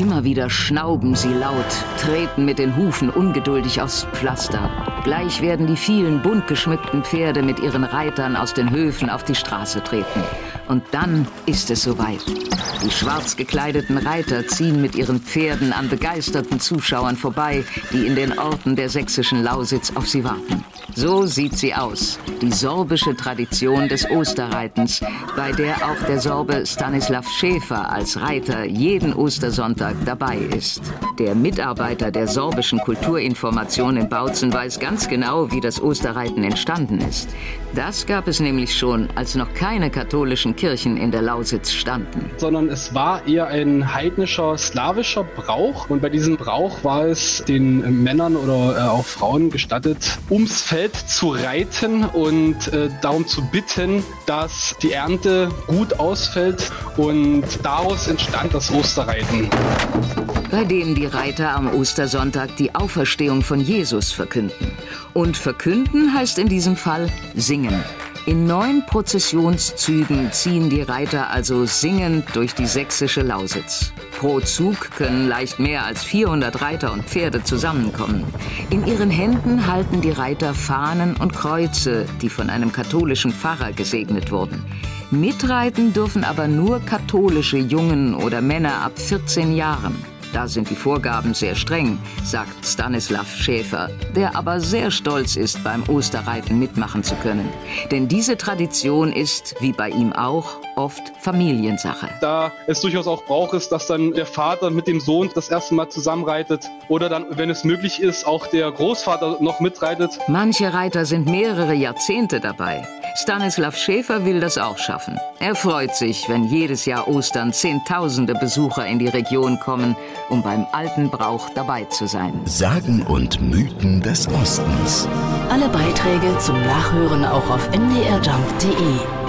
Immer wieder schnauben sie laut, treten mit den Hufen ungeduldig aufs Pflaster. Gleich werden die vielen bunt geschmückten Pferde mit ihren Reitern aus den Höfen auf die Straße treten. Und dann ist es soweit. Die schwarz gekleideten Reiter ziehen mit ihren Pferden an begeisterten Zuschauern vorbei, die in den Orten der sächsischen Lausitz auf sie warten. So sieht sie aus, die sorbische Tradition des Osterreitens, bei der auch der Sorbe Stanislav Schäfer als Reiter jeden Ostersonntag dabei ist. Der Mitarbeiter der sorbischen Kulturinformation in Bautzen weiß ganz genau, wie das Osterreiten entstanden ist. Das gab es nämlich schon, als noch keine katholischen Kirchen in der Lausitz standen. Sondern es war eher ein heidnischer, slawischer Brauch. Und bei diesem Brauch war es den Männern oder äh, auch Frauen gestattet, ums Feld zu reiten und äh, darum zu bitten, dass die Ernte gut ausfällt. Und daraus entstand das Osterreiten. Bei dem die Reiter am Ostersonntag die Auferstehung von Jesus verkünden. Und verkünden heißt in diesem Fall singen. In neun Prozessionszügen ziehen die Reiter also singend durch die sächsische Lausitz. Pro Zug können leicht mehr als 400 Reiter und Pferde zusammenkommen. In ihren Händen halten die Reiter Fahnen und Kreuze, die von einem katholischen Pfarrer gesegnet wurden. Mitreiten dürfen aber nur katholische Jungen oder Männer ab 14 Jahren. Da sind die Vorgaben sehr streng, sagt Stanislav Schäfer, der aber sehr stolz ist, beim Osterreiten mitmachen zu können. Denn diese Tradition ist, wie bei ihm auch, oft Familiensache. Da es durchaus auch Brauch ist, dass dann der Vater mit dem Sohn das erste Mal zusammenreitet oder dann, wenn es möglich ist, auch der Großvater noch mitreitet. Manche Reiter sind mehrere Jahrzehnte dabei. Stanislav Schäfer will das auch schaffen. Er freut sich, wenn jedes Jahr Ostern Zehntausende Besucher in die Region kommen, um beim alten Brauch dabei zu sein. Sagen und Mythen des Ostens. Alle Beiträge zum Nachhören auch auf mdrjump.de.